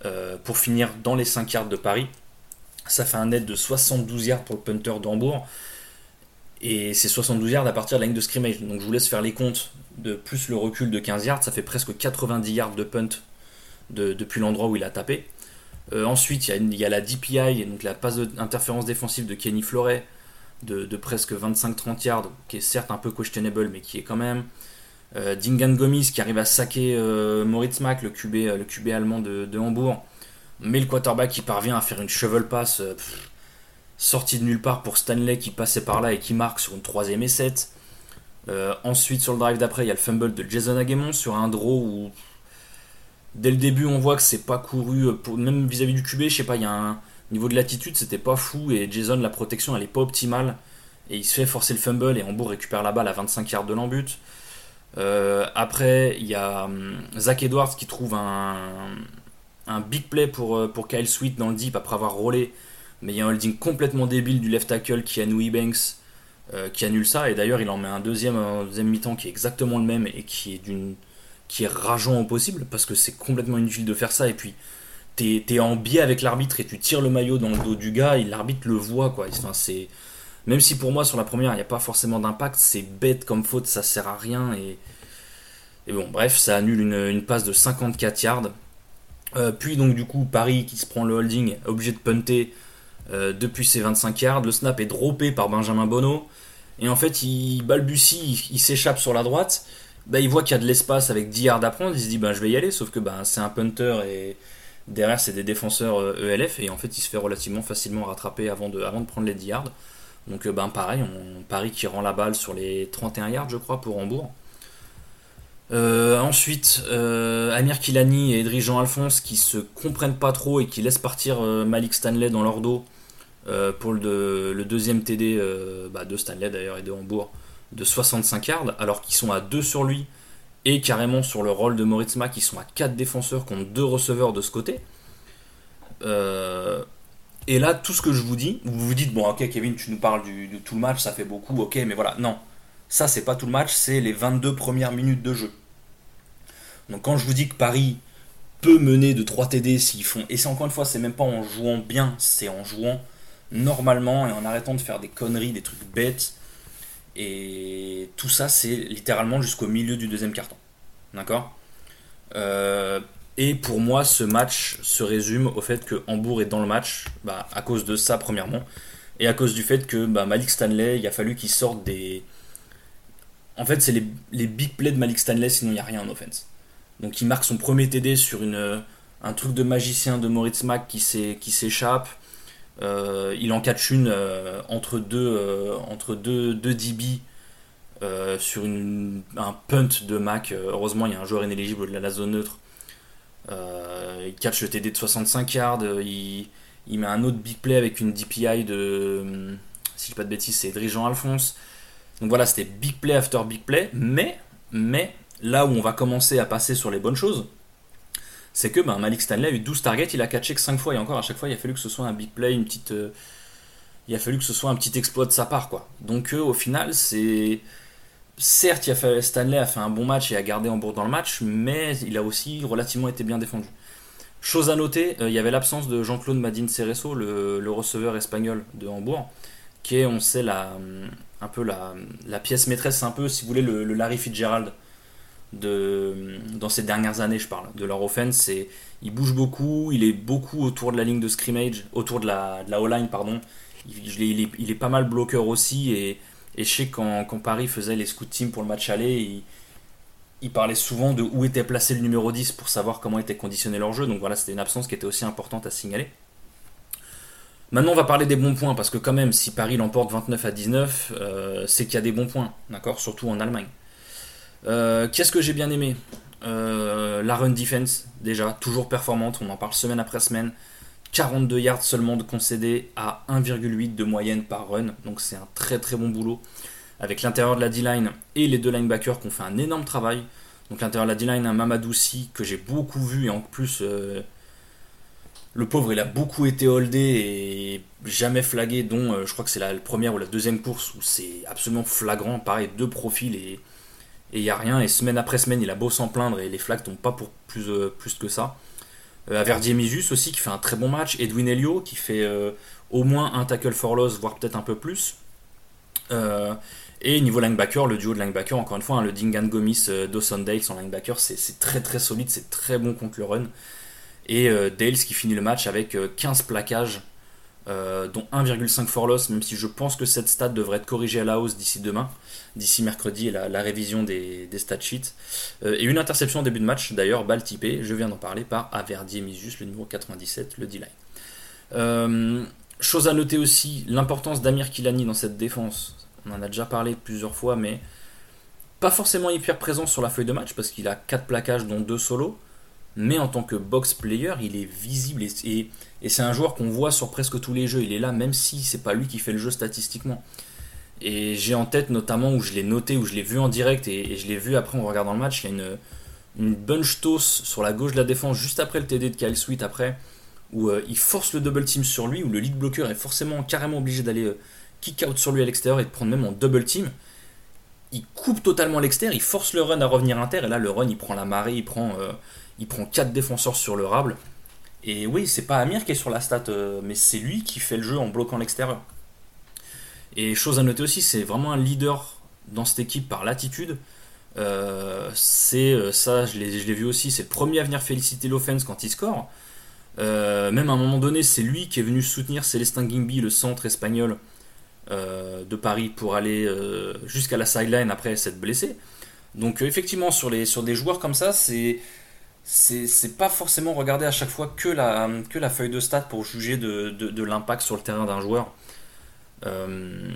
euh, pour finir dans les 5 yards de Paris. Ça fait un net de 72 yards pour le punter d'Hambourg. Et c'est 72 yards à partir de la ligne de scrimmage. Donc je vous laisse faire les comptes de plus le recul de 15 yards. Ça fait presque 90 yards de punt depuis l'endroit où il a tapé. ensuite, il y, a, la DPI, donc la passe d'interférence défensive de Kenny Floret de, presque 25-30 yards, qui est certes un peu questionable, mais qui est quand même. Dingan Gomis qui arrive à saquer Moritz Mack, le QB, le QB allemand de, Hambourg, mais le quarterback qui parvient à faire une shovel pass sortie de nulle part pour Stanley qui passait par là et qui marque sur une troisième et 7. Euh, ensuite, sur le drive d'après, il y a le fumble de Jason Aguemon sur un draw où dès le début on voit que c'est pas couru, même vis-à-vis du QB, je sais pas, il y a un niveau de latitude, c'était pas fou et Jason, la protection elle est pas optimale et il se fait forcer le fumble et Hambourg récupère la balle à 25 yards de l'embut. Euh, après, il y a hum, Zach Edwards qui trouve un, un big play pour, euh, pour Kyle Sweet dans le deep après avoir roulé mais il y a un holding complètement débile du left tackle qui a Banks euh, qui annule ça. Et d'ailleurs, il en met un deuxième, deuxième mi-temps qui est exactement le même et qui est qui est rageant au possible parce que c'est complètement inutile de faire ça. Et puis, t'es es en biais avec l'arbitre et tu tires le maillot dans le dos du gars et l'arbitre le voit. quoi. Enfin, c'est même si pour moi sur la première il n'y a pas forcément d'impact, c'est bête comme faute, ça sert à rien et, bon bref ça annule une, passe de 54 yards. Euh, puis donc du coup Paris qui se prend le holding, obligé de punter euh, depuis ses 25 yards. Le snap est droppé par Benjamin Bono. Et en fait, il balbutie, il, s'échappe sur la droite. Bah, il voit qu'il y a de l'espace avec 10 yards à prendre. Il se dit bah, je vais y aller. Sauf que bah, c'est un punter et derrière, c'est des défenseurs ELF. Euh, e et en fait, il se fait relativement facilement rattraper avant de, prendre les 10 yards. Donc, ben, pareil, on Paris qui rend la balle sur les 31 yards, je crois, pour Hambourg. ensuite, Amir Kilani et Edrijan Alphonse qui se comprennent pas trop et qui laissent partir Malik Stanley dans leur dos euh, pour le, deuxième TD euh, bah, de Stanley d'ailleurs et de Hambourg de 65 yards, alors qu'ils sont à 2 sur lui et carrément sur le rôle de Moritzma qui sont à 4 défenseurs contre 2 receveurs de ce côté. Euh, et là, tout ce que je vous dis, vous vous dites, bon ok Kevin, tu nous parles de tout le match, ça fait beaucoup, ok, mais voilà, non. Ça, c'est pas tout le match, c'est les 22 premières minutes de jeu. Donc quand je vous dis que Paris peut mener de 3 TD s'ils font, et c'est encore une fois, c'est même pas en jouant bien, c'est en jouant normalement et en arrêtant de faire des conneries, des trucs bêtes. Et tout ça, c'est littéralement jusqu'au milieu du deuxième carton. D'accord euh, Et pour moi, ce match se résume au fait que Hambourg est dans le match, bah, à cause de ça, premièrement. Et à cause du fait que bah, Malik Stanley, il a fallu qu'il sorte des. En fait, c'est les, big plays de Malik Stanley, sinon il n'y a rien en offense. Donc il marque son premier TD sur un truc de magicien de Moritz Mack qui s'échappe. Euh, il en catch une euh, entre deux, euh, entre deux, deux DB sur un punt de Mac. heureusement, il y a un joueur inéligible au-delà de la zone neutre. il catch le TD de 65 yards. Il, met un autre big play avec une DPI de. Si je dis pas de bêtises, c'est Dirigeant Alphonse. Donc voilà, c'était big play after big play. Mais, mais là où on va commencer à passer sur les bonnes choses, c'est que ben, Malik Stanley a eu 12 targets, il a catché que 5 fois, et encore à chaque fois, il a fallu que ce soit un big play, une petite. Euh, il a fallu que ce soit un petit exploit de sa part, quoi. Donc, euh, au final, c'est. Certes, il a fait, Stanley a fait un bon match et a gardé Hambourg dans le match, mais il a aussi relativement été bien défendu. Chose à noter, euh, il y avait l'absence de Jean-Claude Madine Cereso, le, receveur espagnol de Hambourg, qui est, on sait, la, un peu la pièce maîtresse, un peu, si vous voulez, le Larry Fitzgerald dans ces dernières années, je parle, de leur offense. il bouge beaucoup, il est beaucoup autour de la ligne de scrimmage, autour de la, de la O-line, pardon. Il, est, pas mal bloqueur aussi. Et, et je sais quand, quand, Paris faisait les scout teams pour le match aller, il, il, parlait souvent de où était placé le numéro 10 pour savoir comment était conditionné leur jeu. Donc voilà, c'était une absence qui était aussi importante à signaler. Maintenant, on va parler des bons points, parce que quand même, si Paris l'emporte 29 à 19, euh, c'est qu'il y a des bons points, d'accord? Surtout en Allemagne. Euh, qu'est-ce que j'ai bien aimé euh, La run defense, déjà, toujours performante, on en parle semaine après semaine. 42 yards seulement de concédés à 1,8 de moyenne par run, donc c'est un très très bon boulot. Avec l'intérieur de la D-line et les deux linebackers qui ont fait un énorme travail. Donc l'intérieur de la D-line, un Mamadouci que j'ai beaucoup vu et en plus euh, le pauvre il a beaucoup été holdé et jamais flagué, dont je crois que c'est la première ou la deuxième course où c'est absolument flagrant. Pareil, deux profils et et il n'y a rien. Et semaine après semaine, il a beau s'en plaindre et les flags tombent pas pour plus, euh, que ça. Euh, Misus aussi qui fait un très bon match. Edwin Elio qui fait euh, au moins un tackle for loss, voire peut-être un peu plus. Et niveau linebacker, le duo de linebacker, encore une fois, hein, le Dingan Gomis, Dawson Dales en linebacker, c'est très très solide, c'est très bon contre le run. Et Dales qui finit le match avec 15 plaquages euh, dont 1,5 for loss, même si je pense que cette stat devrait être corrigée à la hausse d'ici demain, d'ici mercredi, la, la révision des, des stat sheets. Euh, et une interception au début de match, d'ailleurs, balle typée, je viens d'en parler par Averdi Misius, le numéro 97, le D-line. Euh, chose à noter aussi, l'importance d'Amir Kilani dans cette défense. On en a déjà parlé plusieurs fois, mais pas forcément hyper présent sur la feuille de match parce qu'il a 4 plaquages dont 2 solos mais en tant que box player, il est visible et, c'est un joueur qu'on voit sur presque tous les jeux. Il est là, même si c'est pas lui qui fait le jeu statistiquement. Et j'ai en tête notamment où je l'ai noté, où je l'ai vu en direct et, je l'ai vu après en regardant le match. Il y a une, une bunch toss sur la gauche de la défense juste après le TD de Kyle Sweet après, où euh, il force le double team sur lui, où le lead blocker est forcément carrément obligé d'aller euh, kick out sur lui à l'extérieur et de prendre même en double team. Il coupe totalement l'extérieur, il force le run à revenir inter et là le run il prend la marée, il prend. Euh, il prend 4 défenseurs sur le rable. Et oui, c'est pas Amir qui est sur la stat, euh, mais c'est lui qui fait le jeu en bloquant l'extérieur. Et chose à noter aussi, c'est vraiment un leader dans cette équipe par l'attitude. Euh, c'est euh, ça, je l'ai vu aussi, c'est le premier à venir féliciter l'offense quand il score. même à un moment donné, c'est lui qui est venu soutenir Célestin Gimbi, le centre espagnol de Paris, pour aller jusqu'à la sideline après s'être blessé. Donc effectivement, sur des joueurs comme ça, c'est c'est pas forcément regarder à chaque fois que la, que la feuille de stats pour juger de, l'impact sur le terrain d'un joueur. Euh,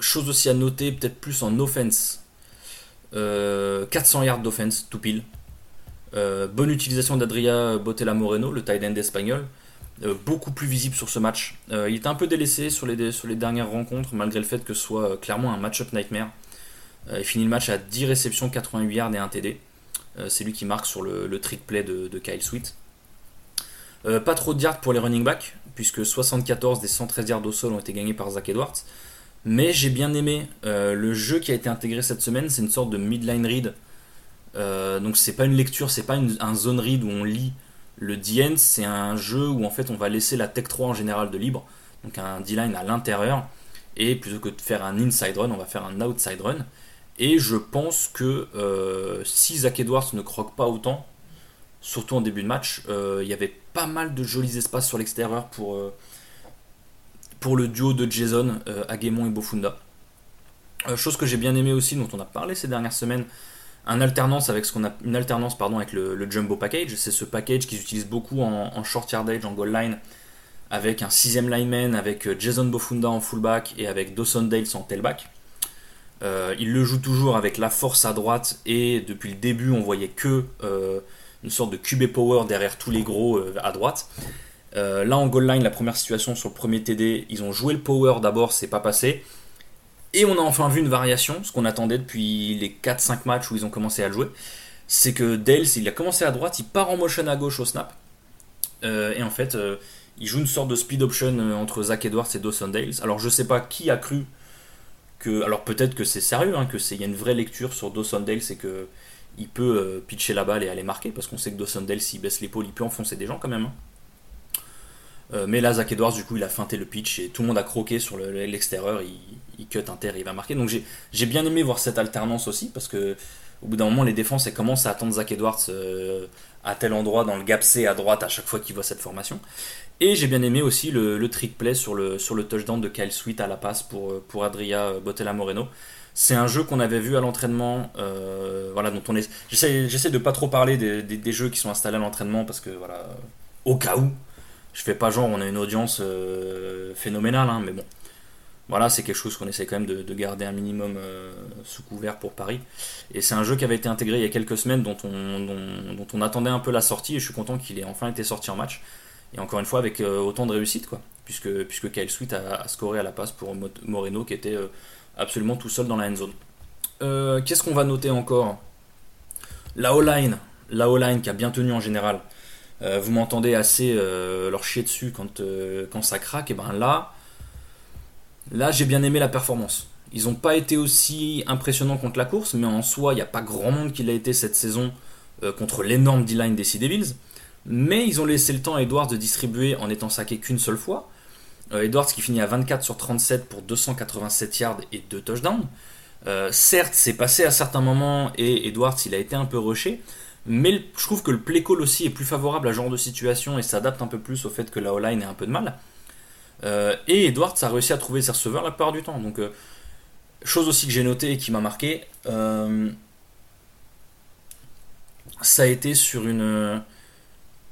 chose aussi à noter, peut-être plus en offense. 400 euh, yards d'offense, tout pile. Euh, bonne utilisation d'Adria Botella Moreno, le tight end espagnol. beaucoup plus visible sur ce match. il était un peu délaissé sur les, sur les dernières rencontres, malgré le fait que ce soit clairement un match-up nightmare. il finit le match à 10 réceptions, 88 yards et 1 TD. Euh, c'est lui qui marque sur le, trick play de, Kyle Sweet. Euh, pas trop de yards pour les running backs, puisque 74 des 113 yards au sol ont été gagnés par Zach Edwards. Mais j'ai bien aimé euh, le jeu qui a été intégré cette semaine, c'est une sorte de midline read. donc c'est pas une lecture, c'est pas un zone read où on lit le D-end, c'est un jeu où en fait on va laisser la tech 3 en général de libre, donc un D-line à l'intérieur, et plutôt que de faire un inside run, on va faire un outside run. Et je pense que euh, si Zach Edwards ne croque pas autant, surtout en début de match, euh, il y avait pas mal de jolis espaces sur l'extérieur pour, euh, pour le duo de Jason, Aguemon et Bofunda. chose que j'ai bien aimé aussi, dont on a parlé ces dernières semaines, une alternance avec le, Jumbo Package. C'est ce package qu'ils utilisent beaucoup en, short yardage, en goal line, avec un sixième lineman, avec Jason Bofunda en fullback et avec Dawson Dales en tailback. Euh, il le joue toujours avec la force à droite et depuis le début on voyait que euh, une sorte de QB power derrière tous les gros euh, à droite. là en goal line, la première situation sur le premier TD, ils ont joué le power d'abord, c'est pas passé. Et on a enfin vu une variation, ce qu'on attendait depuis les 4-5 matchs où ils ont commencé à le jouer. C'est que Dales, il a commencé à droite, il part en motion à gauche au snap. et en fait, il joue une sorte de speed option entre Zach Edwards et Dawson Dales. Alors je sais pas qui a cru alors peut-être que c'est sérieux, hein, que c'est il y a une vraie lecture sur Dawson Dale, c'est que il peut euh, pitcher la balle et aller marquer parce qu'on sait que Dawson Dale s'il baisse l'épaule, il peut enfoncer des gens quand même. Hein. Euh, mais là, Zach Edwards, du coup, il a feinté le pitch et tout le monde a croqué sur l'extérieur. il, cut un terre et il va marquer. Donc j'ai bien aimé voir cette alternance aussi parce que au bout d'un moment, les défenses elles commencent à attendre Zach Edwards euh, à tel endroit dans le gap C à droite à chaque fois qu'ils voient cette formation. Et j'ai bien aimé aussi le, trick play sur le, sur le touchdown de Kyle Sweet à la passe pour, pour Adria Botella Moreno. C'est un jeu qu'on avait vu à l'entraînement, euh, voilà, dont on est. J'essaie de pas trop parler des, jeux qui sont installés à l'entraînement parce que voilà, au cas où, je fais pas genre on a une audience euh, phénoménale, hein, mais bon, voilà, c'est quelque chose qu'on essaie quand même de, garder un minimum euh, sous couvert pour Paris. Et c'est un jeu qui avait été intégré il y a quelques semaines, dont on, attendait un peu la sortie, et je suis content qu'il ait enfin été sorti en match. Et encore une fois, avec euh, autant de réussite, quoi. Puisque, puisque Kyle Sweet a, scoré à la passe pour Moreno, qui était euh, absolument tout seul dans la end zone. Qu'est-ce qu'on va noter encore? La O-line. La O-line qui a bien tenu en général. vous m'entendez assez leur chier dessus quand, quand ça craque. Et ben là, là j'ai bien aimé la performance. Ils n'ont pas été aussi impressionnants contre la course, mais en soi, il n'y a pas grand monde qui l'a été cette saison contre l'énorme D-line des Sea Devils. Mais ils ont laissé le temps à Edwards de distribuer en étant saqué qu'une seule fois. Euh, Edwards qui finit à 24 sur 37 pour 287 yards et 2 touchdowns. certes, c'est passé à certains moments et Edwards, il a été un peu rushé, mais je trouve que le play call aussi est plus favorable à ce genre de situation et s'adapte un peu plus au fait que la O-line ait un peu de mal. Et Edwards a réussi à trouver ses receveurs la plupart du temps. Donc, chose aussi que j'ai noté et qui m'a marqué, ça a été sur une.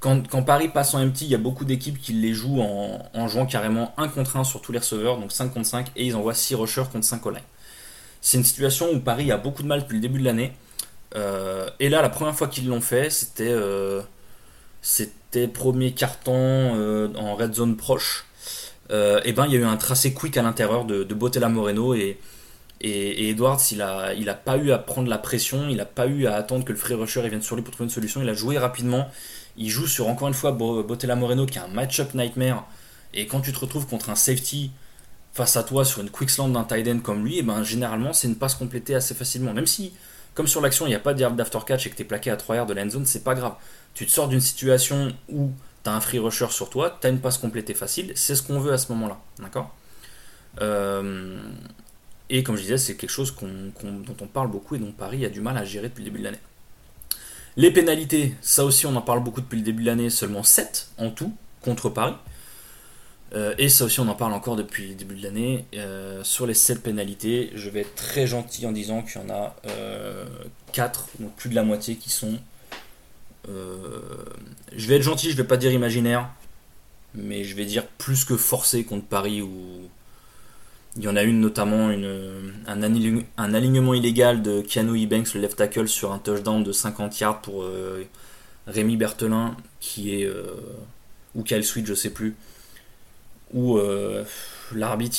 Quand, Paris passe en MT, il y a beaucoup d'équipes qui les jouent en, jouant carrément 1 contre 1 sur tous les receveurs, donc 5 contre 5, et ils envoient 6 rushers contre 5 all C'est une situation où Paris a beaucoup de mal depuis le début de l'année. Euh, et là, la première fois qu'ils l'ont fait, c'était euh, c'était premier carton euh, en red zone proche. Et ben, il y a eu un tracé quick à l'intérieur de, de Botella Moreno et Edwards, il a, il a pas eu à prendre la pression, il n'a pas eu à attendre que le free rusher vienne sur lui pour trouver une solution. Il a joué rapidement. Il joue sur encore une fois Botella Moreno qui a un match-up nightmare. Et quand tu te retrouves contre un safety face à toi sur une quick slant d'un tight end comme lui, et eh ben généralement c'est une passe complétée assez facilement. Même si, comme sur l'action, il n'y a pas d'after catch et que tu es plaqué à 3 yards de la zone, c'est pas grave. Tu te sors d'une situation où tu as un free rusher sur toi, tu as une passe complétée facile, c'est ce qu'on veut à ce moment-là. D'accord euh, et comme je disais, c'est quelque chose dont on parle beaucoup et dont Paris a du mal à gérer depuis le début de l'année. Les pénalités, ça aussi on en parle beaucoup depuis le début de l'année, seulement 7 en tout contre Paris. Euh, et ça aussi on en parle encore depuis le début de l'année. Euh, sur les 7 pénalités, je vais être très gentil en disant qu'il y en a 4, euh, donc plus de la moitié qui sont... je vais être gentil, je vais pas dire imaginaire, mais je vais dire plus que forcé contre Paris ou il y en a une notamment un, alignement, illégal de Keanu Banks, le left tackle, sur un touchdown de 50 yards pour euh, Rémi Berthelin, qui est. Euh, ou Kyle Sweet, je sais plus. Où euh, l'arbitre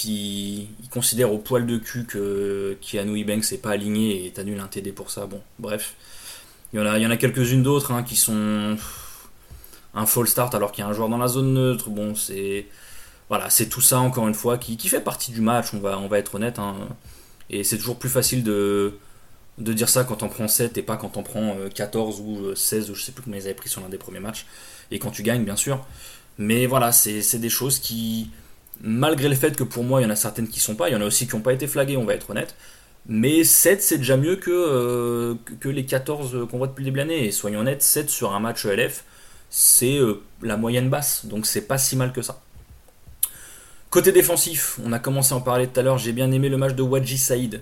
considère au poil de cul que Keanu Banks n'est pas aligné et annulé un TD pour ça. Bon, bref. Il y en a, a quelques-unes d'autres hein, qui sont un false start alors qu'il y a un joueur dans la zone neutre. Bon, c'est voilà, c'est tout ça encore une fois qui, fait partie du match, on va, on va être honnête. Hein. Et c'est toujours plus facile de, de dire ça quand on prend 7 et pas quand on prend 14 euh, ou 16, euh, ou je sais plus comment ils avaient pris sur l'un des premiers matchs. Et quand tu gagnes, bien sûr. Mais voilà, c'est des choses qui, malgré le fait que pour moi, il y en a certaines qui sont pas, il y en a aussi qui n'ont pas été flaguées, on va être honnête. Mais 7, c'est déjà mieux que, euh, que les 14 qu'on voit depuis le début de l'année. Et soyons honnêtes, 7 sur un match LF, c'est la moyenne basse. Donc c'est pas si mal que ça. Côté défensif, on a commencé à en parler tout à l'heure, j'ai bien aimé le match de Wadji Saïd.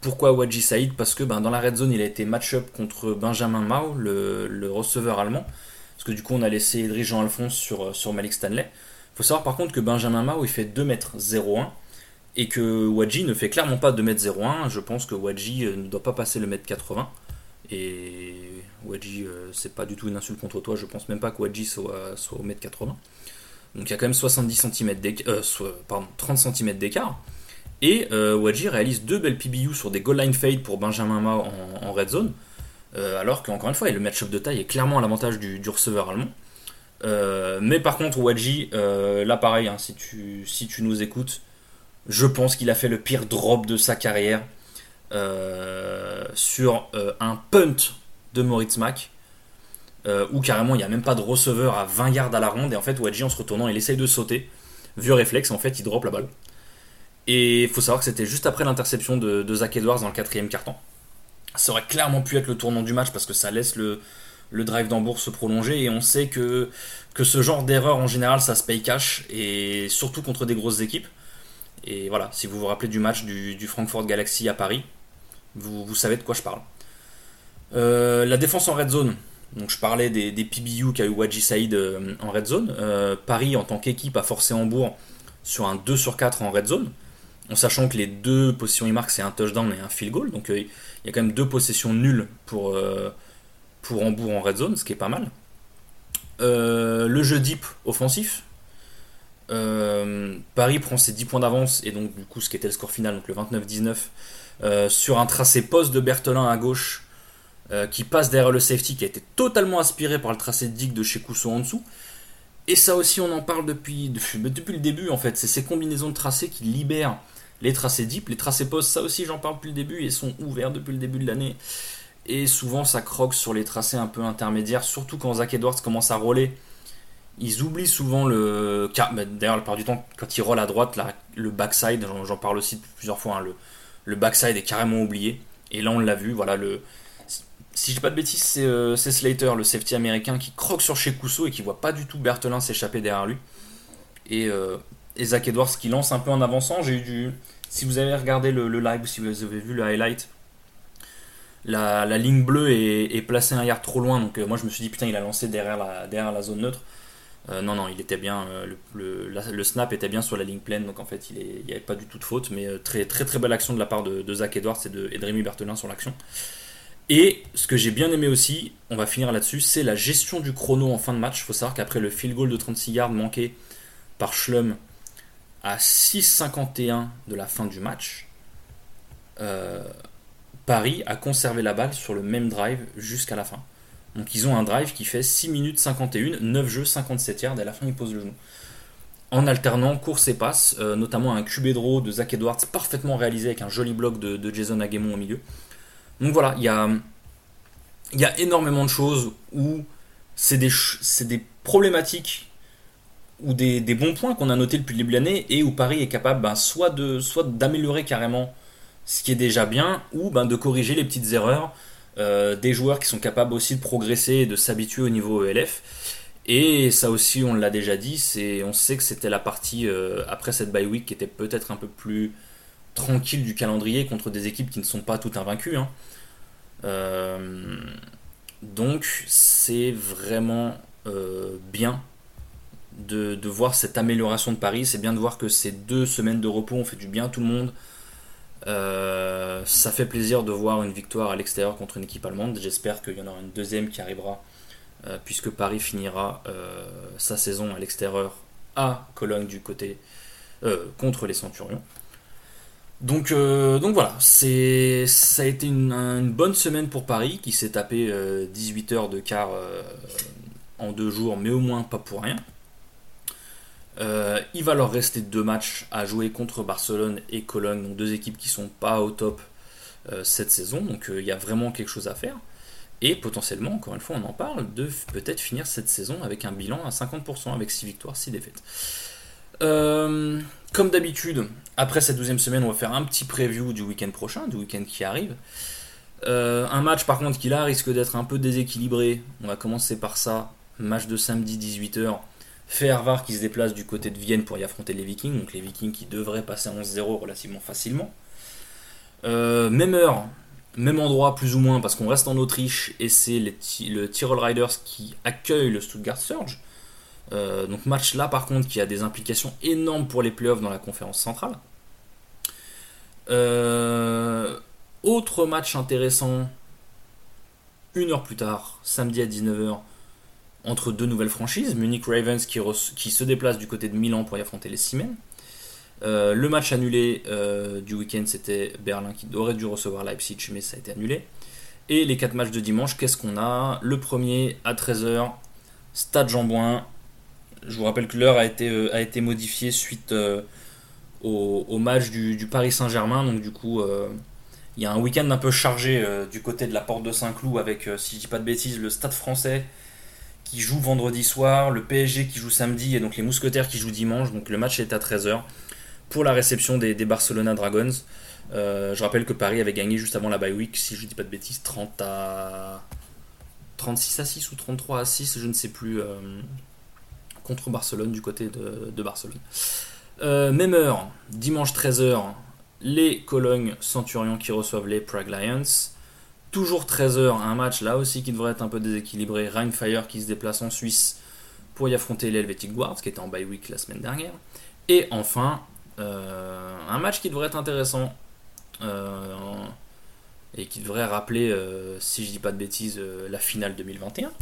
Pourquoi Wadji Saïd? Parce que ben, dans la red zone, il a été match-up contre Benjamin Mao, le, receveur allemand. Parce que du coup, on a laissé Edrich Jean-Alphonse sur, sur Malik Stanley. Il faut savoir par contre que Benjamin Mao, il fait 2m01 et que Wadji ne fait clairement pas 2m01. Je pense que Wadji euh, ne doit pas passer le m 80. Et Wadji, euh, c'est pas du tout une insulte contre toi. Je pense même pas que Wadji soit, au m 80. Donc il y a quand même 70 cm euh, pardon, 30 cm d'écart. Et euh, Wadji réalise deux belles PBU sur des goal line fade pour Benjamin Mao en, red zone. Euh, alors qu'encore une fois, le match-up de taille est clairement à l'avantage du, receveur allemand. Euh, mais par contre, Wadji, là pareil, hein, si tu nous écoutes, je pense qu'il a fait le pire drop de sa carrière sur un punt de Moritz Mack. Euh, où carrément il n'y a même pas de receveur à 20 yards à la ronde, et en fait Wadji en se retournant il essaye de sauter, vieux réflexe, en fait il drop la balle. Et il faut savoir que c'était juste après l'interception de, Zach Edwards dans le quatrième carton. Ça aurait clairement pu être le tournant du match parce que ça laisse le, drive d'Hambourg se prolonger et on sait que, que ce genre d'erreur en général ça se paye cash et surtout contre des grosses équipes. Et voilà, si vous vous rappelez du match du, Frankfurt Galaxy à Paris, vous, savez de quoi je parle. Euh, la défense en red zone, donc je parlais des, des PBU qu'a eu Wadji Saïd euh, en red zone. Euh, Paris, en tant qu'équipe, a forcé Hambourg sur un 2 sur 4 en red zone, en sachant que les deux possessions il marque, c'est un touchdown et un field goal. Donc il y a quand même deux possessions nulles pour, pour Hambourg en red zone, ce qui est pas mal. le jeu deep offensif. Paris prend ses 10 points d'avance et donc du coup ce qui était le score final, donc le 29-19, sur un tracé poste de Berthelin à gauche euh, qui passe derrière le safety qui a été totalement aspiré par le tracé de Dick de chez Cousseau en dessous. Et ça aussi, on en parle depuis, depuis, depuis le début en fait. C'est ces combinaisons de tracés qui libèrent les tracés deep. Les tracés post, ça aussi, j'en parle depuis le début et sont ouverts depuis le début de l'année. Et souvent, ça croque sur les tracés un peu intermédiaires, surtout quand Zach Edwards commence à rouler. Ils oublient souvent le. D'ailleurs, la part du temps, quand il roule à droite, le backside, j'en parle aussi plusieurs fois, hein, le, backside est carrément oublié. Et là, on l'a vu, voilà, le, si dis pas de bêtises, c'est Slater, le safety américain, qui croque sur chez Cousseau et qui voit pas du tout Berthelin s'échapper derrière lui. Et, et, Zach Edwards qui lance un peu en avançant. J'ai eu du. Si vous avez regardé le, live, si vous avez vu le highlight, la, ligne bleue est, placée un yard trop loin. Donc euh, moi je me suis dit putain il a lancé derrière la, derrière la zone neutre. Euh, non, non, il était bien. Euh, le, snap était bien sur la ligne pleine, donc en fait, il n'y avait pas du tout de faute. Mais très, très, très belle action de la part de, Zach Edwards et de, et Berthelin sur l'action. Et ce que j'ai bien aimé aussi, on va finir là-dessus, c'est la gestion du chrono en fin de match. Il faut savoir qu'après le field goal de 36 yards manqué par Schlum à 6,51 de la fin du match, Paris a conservé la balle sur le même drive jusqu'à la fin. Donc ils ont un drive qui fait 6 minutes 51, 9 jeux, 57 yards, et à la fin ils posent le genou. En alternant course et passe, euh, notamment un QB draw de Zach Edwards parfaitement réalisé avec un joli bloc de, Jason Aguemon au milieu. Donc voilà, il y a, énormément de choses où c'est des, problématiques ou des, bons points qu'on a notés depuis le début de l'année et où Paris est capable ben, soit d'améliorer carrément ce qui est déjà bien, ou ben, de corriger les petites erreurs euh, des joueurs qui sont capables aussi de progresser et de s'habituer au niveau ELF. Et ça aussi, on l'a déjà dit, c'est, on sait que c'était la partie euh, après cette bye week qui était peut-être un peu plus tranquille du calendrier contre des équipes qui ne sont pas toutes invaincues. Hein. Euh, donc c'est vraiment bien de, de, voir cette amélioration de Paris. C'est bien de voir que ces deux semaines de repos ont fait du bien à tout le monde. Euh, ça fait plaisir de voir une victoire à l'extérieur contre une équipe allemande. J'espère qu'il y en aura une deuxième qui arrivera, euh, puisque Paris finira euh, sa saison à l'extérieur à Cologne du côté contre les Centurions. Donc, voilà, ça a été une, une, bonne semaine pour Paris qui s'est tapé 18 heures de quart en deux jours, mais au moins pas pour rien. Euh, il va leur rester deux matchs à jouer contre Barcelone et Cologne, donc deux équipes qui sont pas au top euh, cette saison, donc euh, il y a vraiment quelque chose à faire. Et potentiellement, encore une fois, on en parle, de peut-être finir cette saison avec un bilan à 50%, avec 6 victoires, 6 défaites. comme d'habitude, après cette douzième semaine, on va faire un petit preview du week-end prochain, du week-end qui arrive. un match par contre qui là risque d'être un peu déséquilibré. On va commencer par ça. Match de samedi 18h Fervar qui se déplace du côté de Vienne pour y affronter les Vikings, donc les Vikings qui devraient passer à 11-0 relativement facilement. Euh, même heure, même endroit plus ou moins, parce qu'on reste en Autriche et c'est le Tyrol Riders qui accueille le Stuttgart Surge. Euh, donc match là par contre qui a des implications énormes pour les playoffs dans la conférence centrale. Euh, autre match intéressant, une heure plus tard, samedi à 19h, entre deux nouvelles franchises, Munich Ravens qui, se déplace du côté de Milan pour y affronter les Siemens. Euh, le match annulé euh, du week-end, c'était Berlin qui aurait dû recevoir Leipzig, mais ça a été annulé. Et les quatre matchs de dimanche, qu'est-ce qu'on a? Le premier à 13h, Stade Jean Je vous rappelle que l'heure a été, euh, modifiée suite au, match du, Paris Saint-Germain. Donc du coup, il y a un week-end un peu chargé du côté de la porte de Saint-Cloud avec, si je dis pas de bêtises, le Stade français qui joue vendredi soir, le PSG qui joue samedi et donc les Mousquetaires qui jouent dimanche. Donc le match est à 13h pour la réception des, Barcelona Dragons. Euh, je rappelle que Paris avait gagné juste avant la bye week, si je ne dis pas de bêtises, 30 à 36 à 6 ou 33 à 6, je ne sais plus, euh, contre Barcelone du côté de, Barcelone. Euh, même heure, dimanche 13h, les Cologne Centurions qui reçoivent les Prague Lions. Toujours 13h, un match là aussi qui devrait être un peu déséquilibré. Rheinfire qui se déplace en Suisse pour y affronter les Helvetic Guards, qui était en bye week la semaine dernière. Et enfin, euh, un match qui devrait être intéressant euh, et qui devrait rappeler, euh, si je dis pas de bêtises, la finale 2021.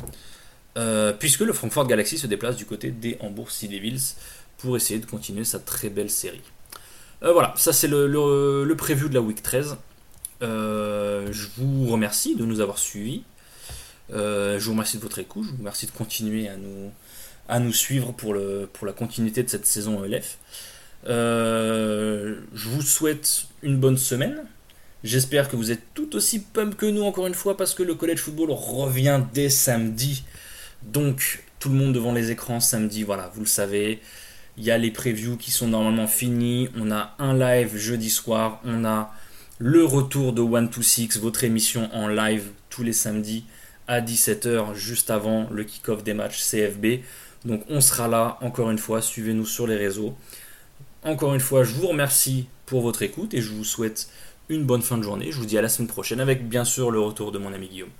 puisque le Frankfurt Galaxy se déplace du côté des Hamburg Sea Devils pour essayer de continuer sa très belle série. voilà, ça c'est le, le, le preview de la week 13. Euh, je vous remercie de nous avoir suivis. Euh, je vous remercie de votre écoute. Je vous remercie de continuer à nous, à nous suivre pour, le, pour la continuité de cette saison ELF. Euh, je vous souhaite une bonne semaine. J'espère que vous êtes tout aussi pump que nous, encore une fois, parce que le college football revient dès samedi. Donc, tout le monde devant les écrans samedi, voilà, vous le savez. Il y a les previews qui sont normalement finis. On a un live jeudi soir. On a le retour de One to Six, votre émission en live tous les samedis à 17h, juste avant le kick-off des matchs CFB. Donc on sera là, encore une fois, suivez-nous sur les réseaux. Encore une fois, je vous remercie pour votre écoute et je vous souhaite une bonne fin de journée. Je vous dis à la semaine prochaine avec bien sûr le retour de mon ami Guillaume.